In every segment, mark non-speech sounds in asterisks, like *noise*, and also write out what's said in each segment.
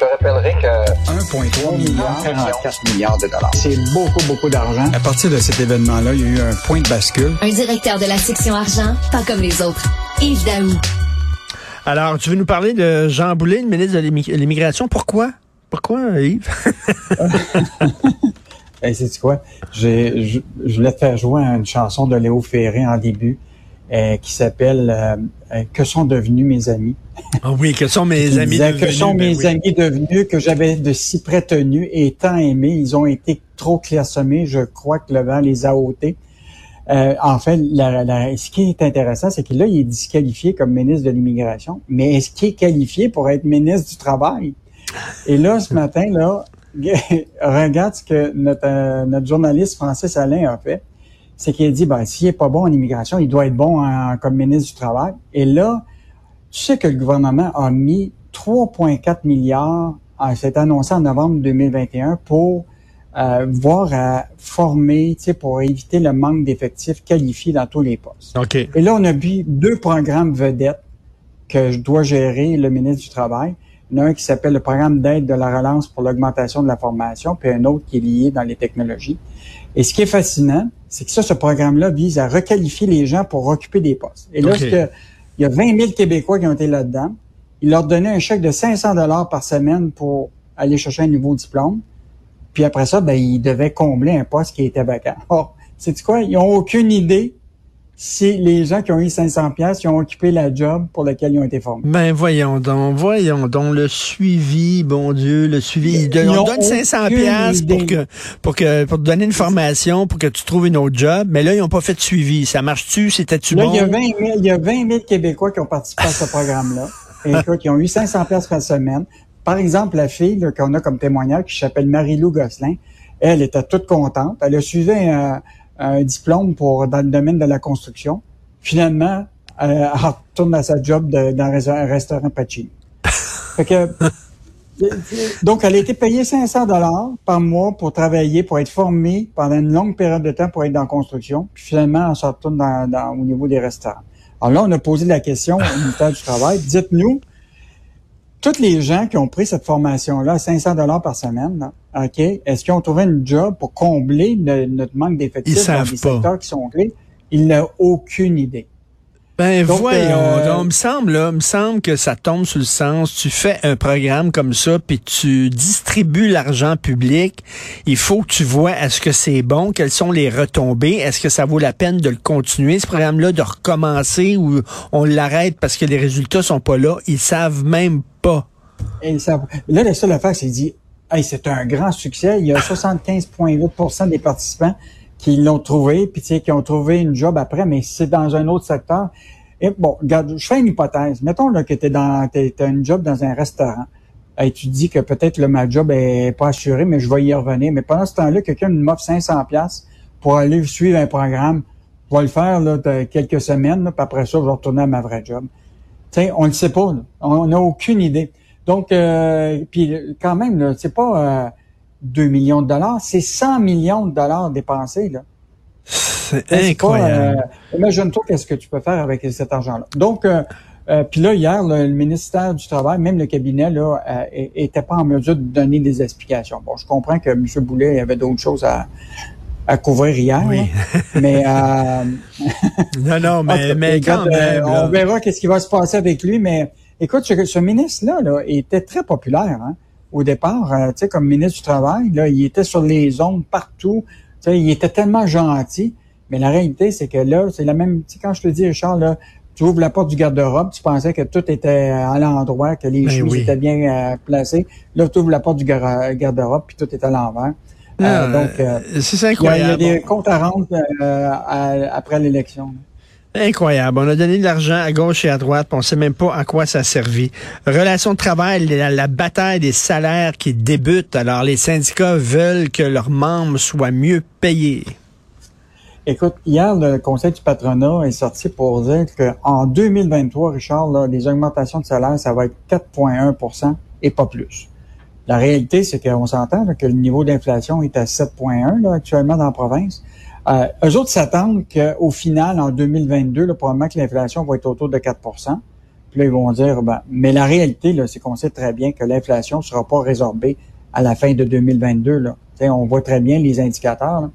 te rappellerai que 1,3 milliard, 44 milliards de dollars. C'est beaucoup, beaucoup d'argent. À partir de cet événement-là, il y a eu un point de bascule. Un directeur de la section argent, pas comme les autres. Yves Daou. Alors, tu veux nous parler de Jean Boulet, le ministre de l'Immigration? Pourquoi? Pourquoi, Yves? *laughs* hey, c'est quoi? Je, je voulais te faire jouer une chanson de Léo Ferré en début. Euh, qui s'appelle euh, euh, Que sont devenus mes amis? Ah oui, que sont mes *laughs* amis devenus? Que sont ben mes amis devenus que j'avais de si près tenus et tant aimés. Ils ont été trop clairsemés. Je crois que le vent les a ôtés. Euh, en fait, la, ce qui est intéressant, c'est que là, il est disqualifié comme ministre de l'Immigration, mais est-ce qu'il est qualifié pour être ministre du Travail? Et là, ce matin, là, *laughs* regarde ce que notre, notre journaliste Francis Alain a fait c'est qu'il a dit, ben, s'il est pas bon en immigration, il doit être bon comme ministre du Travail. Et là, tu sais que le gouvernement a mis 3,4 milliards, c'est annoncé en novembre 2021, pour euh, voir à former, tu sais, pour éviter le manque d'effectifs qualifiés dans tous les postes. OK. Et là, on a vu deux programmes vedettes que je dois gérer le ministre du Travail. Il y en a un qui s'appelle le programme d'aide de la relance pour l'augmentation de la formation, puis un autre qui est lié dans les technologies. Et ce qui est fascinant, c'est que ça, ce programme-là vise à requalifier les gens pour occuper des postes. Et là, il y a 20 000 Québécois qui ont été là-dedans. Il leur donnait un chèque de 500 dollars par semaine pour aller chercher un nouveau diplôme. Puis après ça, ben, ils devaient combler un poste qui était vacant. Or, c'est quoi? Ils ont aucune idée si les gens qui ont eu 500 pièces ont occupé la job pour laquelle ils ont été formés. Ben voyons donc, voyons donc le suivi, bon Dieu, le suivi. Ils, on donne 500 pièces pour que pour que pour te donner une formation pour que tu trouves une autre job, mais là ils ont pas fait de suivi. Ça marche-tu? C'était-tu bon? il y a 20 000, il y a 20 000 Québécois qui ont participé à ce programme-là, *laughs* et qui ont eu 500 pièces par semaine. Par exemple, la fille qu'on a comme témoignage qui s'appelle Marie-Lou Gosselin, elle était toute contente. Elle a suivi un un diplôme pour dans le domaine de la construction. Finalement, elle, retourne à sa job dans un restaurant Pacini. *laughs* donc, elle a été payée 500 dollars par mois pour travailler, pour être formée pendant une longue période de temps pour être dans la construction. Puis finalement, elle se retourne dans, au niveau des restaurants. Alors là, on a posé la question au ministère du Travail. Dites-nous, toutes les gens qui ont pris cette formation-là, 500 dollars par semaine, OK, est-ce qu'ils ont trouvé une job pour combler notre manque d'effectifs dans les secteurs qui sont clés? Ils n'ont aucune idée. Ben voyons, euh, me semble là, me semble que ça tombe sur le sens. Tu fais un programme comme ça, puis tu distribues l'argent public. Il faut que tu vois est-ce que c'est bon, quelles sont les retombées, est-ce que ça vaut la peine de le continuer ce programme-là, de recommencer ou on l'arrête parce que les résultats sont pas là? Ils savent même pas. Et ça, là, la seule affaire, c'est dit, hey, c'est un grand succès. Il y a 75,8% des participants qui l'ont trouvé, puis tu sais, qui ont trouvé une job après, mais c'est dans un autre secteur. Et bon, regarde, je fais une hypothèse. Mettons là, que tu dans t'as une job dans un restaurant. Et tu dis que peut-être le ma job est pas assuré, mais je vais y revenir. Mais pendant ce temps-là, quelqu'un m'offre 500 pièces pour aller suivre un programme. Je vais le faire là, quelques semaines, puis après ça, je vais retourner à ma vraie job. Sais, on ne sait pas. On n'a aucune idée. Donc, euh, puis quand même, c'est pas euh, 2 millions de dollars, c'est 100 millions de dollars dépensés. Là. C'est incroyable. Euh, imagine-toi qu'est-ce que tu peux faire avec cet argent-là. Donc, euh, euh, puis là, hier, le ministère du Travail, même le cabinet, là, était pas en mesure de donner des explications. Bon, je comprends que M. Boulet avait d'autres choses à, à couvrir hier. Oui. *laughs* mais non, non, *laughs* mais, mais quand même, on verra qu'est-ce qui va se passer avec lui. Mais écoute, ce, ce ministre-là là, était très populaire. Hein? au départ, euh, tu sais, comme ministre du Travail, là, il était sur les ondes partout. Tu sais, il était tellement gentil. Mais la réalité, c'est que là, c'est la même. Tu sais, quand je te dis, Richard, là, tu ouvres la porte du garde-robe, tu pensais que tout était à l'endroit, que les ben étaient bien euh, placés. Là, tu ouvres la porte du garde-robe, puis tout est à l'envers. Euh, donc, c'est incroyable. Il y, a, des comptes à rendre après l'élection. Incroyable. On a donné de l'argent à gauche et à droite, on ne sait même pas à quoi ça a servi. Relation de travail, la, bataille des salaires qui débute. Alors, les syndicats veulent que leurs membres soient mieux payés. Écoute, hier, le Conseil du patronat est sorti pour dire qu'en 2023, Richard, les augmentations de salaire, ça va être 4,1% et pas plus. La réalité, c'est qu'on s'entend que le niveau d'inflation est à 7,1% actuellement dans la province. Euh, eux autres s'attendent qu'au final, en 2022, là, probablement que l'inflation va être autour de 4% Puis là, ils vont dire, ben, mais la réalité, là, c'est qu'on sait très bien que l'inflation ne sera pas résorbée à la fin de 2022. Là. on voit très bien les indicateurs.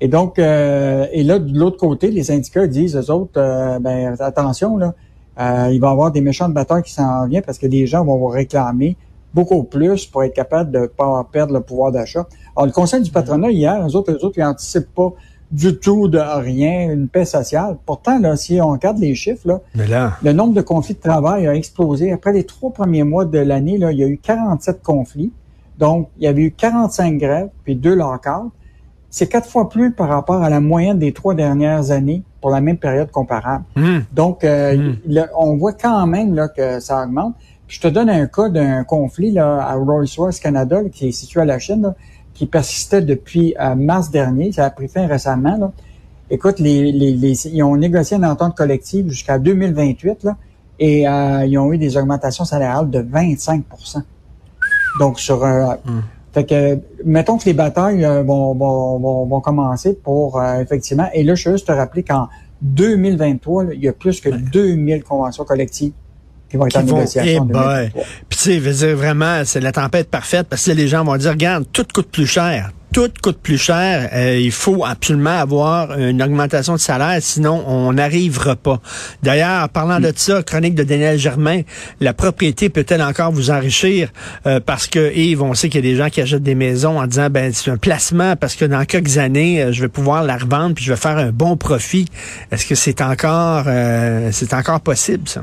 Et donc, euh, et là, de l'autre côté, les syndicats disent, aux autres, euh, ben, attention, là, euh, il va y avoir des méchants de bataille qui s'en viennent parce que les gens vont vous réclamer beaucoup plus pour être capable de ne pas perdre le pouvoir d'achat. Alors, le Conseil du patronat, hier, eux autres, eux autres, ils n'anticipent pas du tout de rien, une paix sociale. Pourtant, là, si on regarde les chiffres, là, le nombre de conflits de travail a explosé. Après les trois premiers mois de l'année, là, il y a eu 47 conflits. Donc, il y avait eu 45 grèves, puis deux lockouts. C'est quatre fois plus par rapport à la moyenne des trois dernières années pour la même période comparable. Hmm. Donc, euh, hmm. on voit quand même là, que ça augmente. je te donne un cas d'un conflit là, à Rolls-Royce Canada, qui est situé à la Chine qui persistait depuis euh, mars dernier. Ça a pris fin récemment. Là. Écoute, les, les, ils ont négocié une entente collective jusqu'à 2028 là, et euh, ils ont eu des augmentations salariales de 25% Donc, sur... Euh, hmm. Fait que, mettons que les batailles vont, vont, vont, commencer pour, effectivement, et là, je veux juste te rappeler qu'en 2023, il y a plus que 2000 conventions collectives qui vont être en négociation. Puis tu sais, vraiment, c'est la tempête parfaite parce que les gens vont dire, regarde, tout coûte plus cher. Tout coûte plus cher. Euh, il faut absolument avoir une augmentation de salaire, sinon on n'arrivera pas. D'ailleurs, parlant de ça, chronique de Daniel Germain, la propriété peut-elle encore vous enrichir? Euh, parce que Yves, on sait qu'il y a des gens qui achètent des maisons en disant ben c'est un placement parce que dans quelques années, euh, je vais pouvoir la revendre puis je vais faire un bon profit. Est-ce que c'est encore c'est encore possible ça?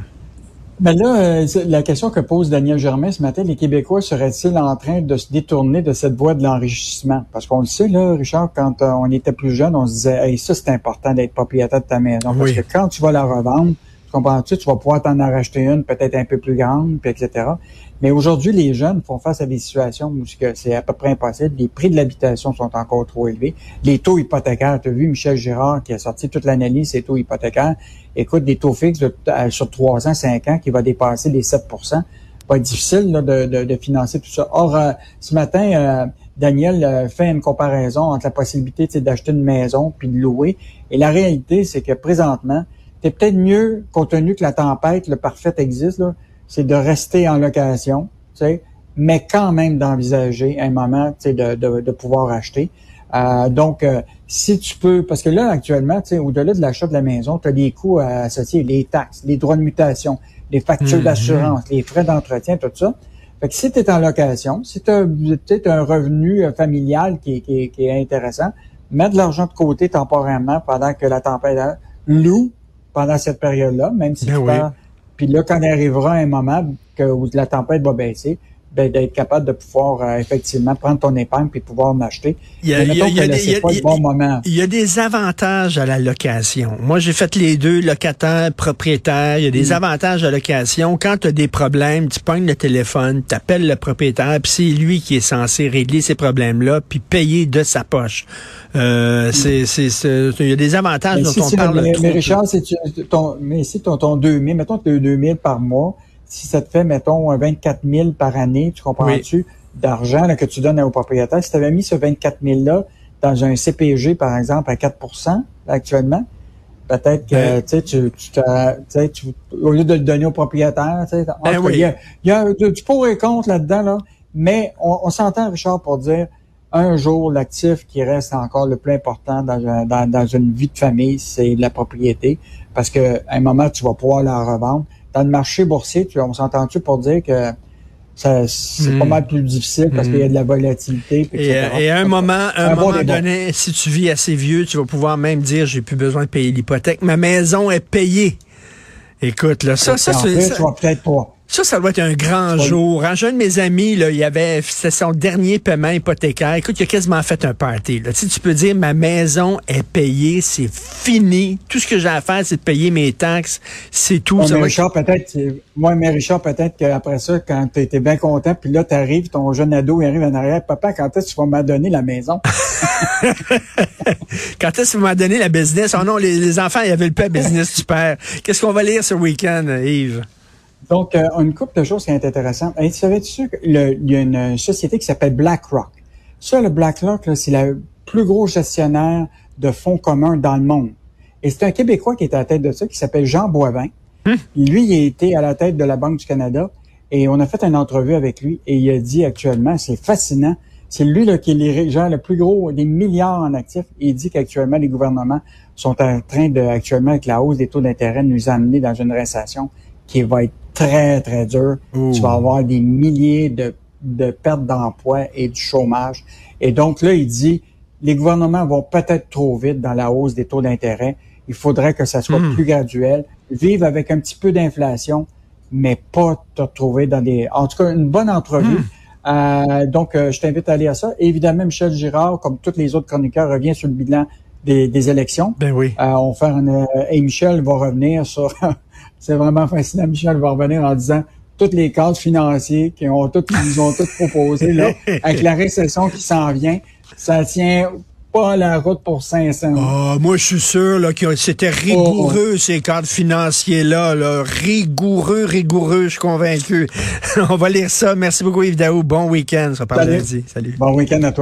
Ben là, euh, la question que pose Daniel Germain ce matin, les Québécois seraient-ils en train de se détourner de cette voie de l'enrichissement? Parce qu'on le sait, là, Richard, quand euh, on était plus jeune, on se disait, hey, ça, c'est important d'être propriétaire de ta maison. Parce que quand tu vas la revendre, comprends-tu, tu vas pouvoir t'en racheter une peut-être un peu plus grande, puis etc. Mais aujourd'hui, les jeunes font face à des situations où c'est à peu près impossible. Les prix de l'habitation sont encore trop élevés. Les taux hypothécaires, tu as vu Michel Girard qui a sorti toute l'analyse des taux hypothécaires. Écoute, des taux fixes euh, sur 3 ans, 5 ans qui va dépasser les 7% va être difficile de, financer tout ça. Or, euh, ce matin, euh, Daniel fait une comparaison entre la possibilité d'acheter une maison puis de louer. Et la réalité, c'est que présentement, c'est peut-être mieux, compte tenu que la tempête, le parfait existe, c'est de rester en location, tu sais, mais quand même d'envisager un moment, tu sais, de, de, pouvoir acheter. Euh, donc, euh, si tu peux, parce que là, actuellement, tu sais, au-delà de l'achat de la maison, tu as des coûts associés, les taxes, les droits de mutation, les factures mhm. d'assurance, les frais d'entretien, tout ça. Fait que si tu es en location, si tu as peut-être un revenu euh, familial qui, qui, qui, est intéressant, mets de l'argent de côté temporairement pendant que la tempête loue pendant cette période-là, même si ben tu Puis là, quand arrivera un moment que, où la tempête va baisser, d'être capable de pouvoir euh, effectivement prendre ton épargne puis pouvoir m'acheter. Il y a, des avantages à la location. Moi, j'ai fait les deux, locataire, propriétaire. Il y a des mm. avantages à la location. Quand tu as des problèmes, tu pognes le téléphone, tu appelles le propriétaire, puis c'est lui qui est censé régler ces problèmes-là, puis payer de sa poche. Euh, c'est, c'est, il y a des avantages dont on parle. Mais, mais Richard, c'est ton, mais si ton, ton 2000, mettons que tu as 2000 par mois, si ça te fait, mettons, 24 000 par année, tu comprends-tu, d'argent que tu donnes au propriétaire, si tu avais mis ce 24 000-là dans un CPG, par exemple, à 4% actuellement, peut-être que ben tu, tu, tu, au lieu de le donner au propriétaire, ben il, y a, il y a du pour et contre là-dedans, là, mais on, s'entend, Richard, pour dire un jour, l'actif qui reste encore le plus important dans, dans, dans une vie de famille, c'est la propriété, parce qu'à un moment, tu vas pouvoir la revendre dans le marché boursier, tu, on s'entend-tu pour dire que c'est pas hmm. mal plus difficile parce qu'il y a de la volatilité. Et, à un moment, un moment donné, si tu vis assez vieux, tu vas pouvoir même dire j'ai plus besoin de payer l'hypothèque. Ma maison est payée. Écoute, là, ça, ça, ça, ça, peut-être pas. Ça, ça doit être un grand jour. Un jeune de mes amis, là, il avait, c'était son dernier paiement hypothécaire. Écoute, il a quasiment fait un party. Là. Tu, sais, tu peux dire, ma maison est payée, c'est fini. Tout ce que j'ai à faire, c'est de payer mes taxes. C'est tout. mais Richard, peut-être, moi, mais Richard, peut-être qu'après ça, quand tu étais bien content, puis là, tu arrives, ton jeune ado, il arrive en arrière. Papa, quand est-ce que tu vas m'adonner la maison? *laughs* quand est-ce que tu vas m'adonner la business? Oh non, les, enfants, ils avaient le peu business super. Qu'est-ce qu'on va lire ce week-end, Yves? Donc, euh, une couple de choses qui est intéressante. tu savais-tu qu'il y a une société qui s'appelle BlackRock? Ça, le BlackRock, c'est le plus gros gestionnaire de fonds communs dans le monde. Et c'est un Québécois qui est à la tête de ça, qui s'appelle Jean Boivin. Hmm. Lui, il a été à la tête de la Banque du Canada et on a fait une entrevue avec lui et il a dit actuellement, c'est fascinant, c'est lui là, qui gens le plus gros, des milliards en actifs. Et il dit qu'actuellement, les gouvernements sont en train de, actuellement, avec la hausse des taux d'intérêt, nous amener dans une récession qui va être très, très dure. Tu vas avoir des milliers de, de pertes d'emplois et du chômage. Et donc là, il dit, les gouvernements vont peut-être trop vite dans la hausse des taux d'intérêt. Il faudrait que ça soit hmm. plus graduel, vivre avec un petit peu d'inflation, mais pas te retrouver dans des... En tout cas, une bonne entrevue. Hmm. Euh, donc, euh, je t'invite à aller à ça. évidemment, Michel Girard, comme tous les autres chroniqueurs, revient sur le bilan des, élections. Ben oui. Euh, on fait un, et Michel va revenir sur... c'est vraiment fascinant. Michel va revenir en disant tous les cadres financiers qui ont tous, ils ont tous proposé, là, *laughs* avec la récession qui s'en vient, ça tient pas la route pour 500. Ah, moi, je suis sûr là, que c'était rigoureux, oh. ces cadres financiers-là. Là. Rigoureux, rigoureux, je suis convaincu. *laughs* On va lire ça. Merci beaucoup, Yves Daou. Bon week-end. Ça parle Salut. Salut. Bon week-end à toi.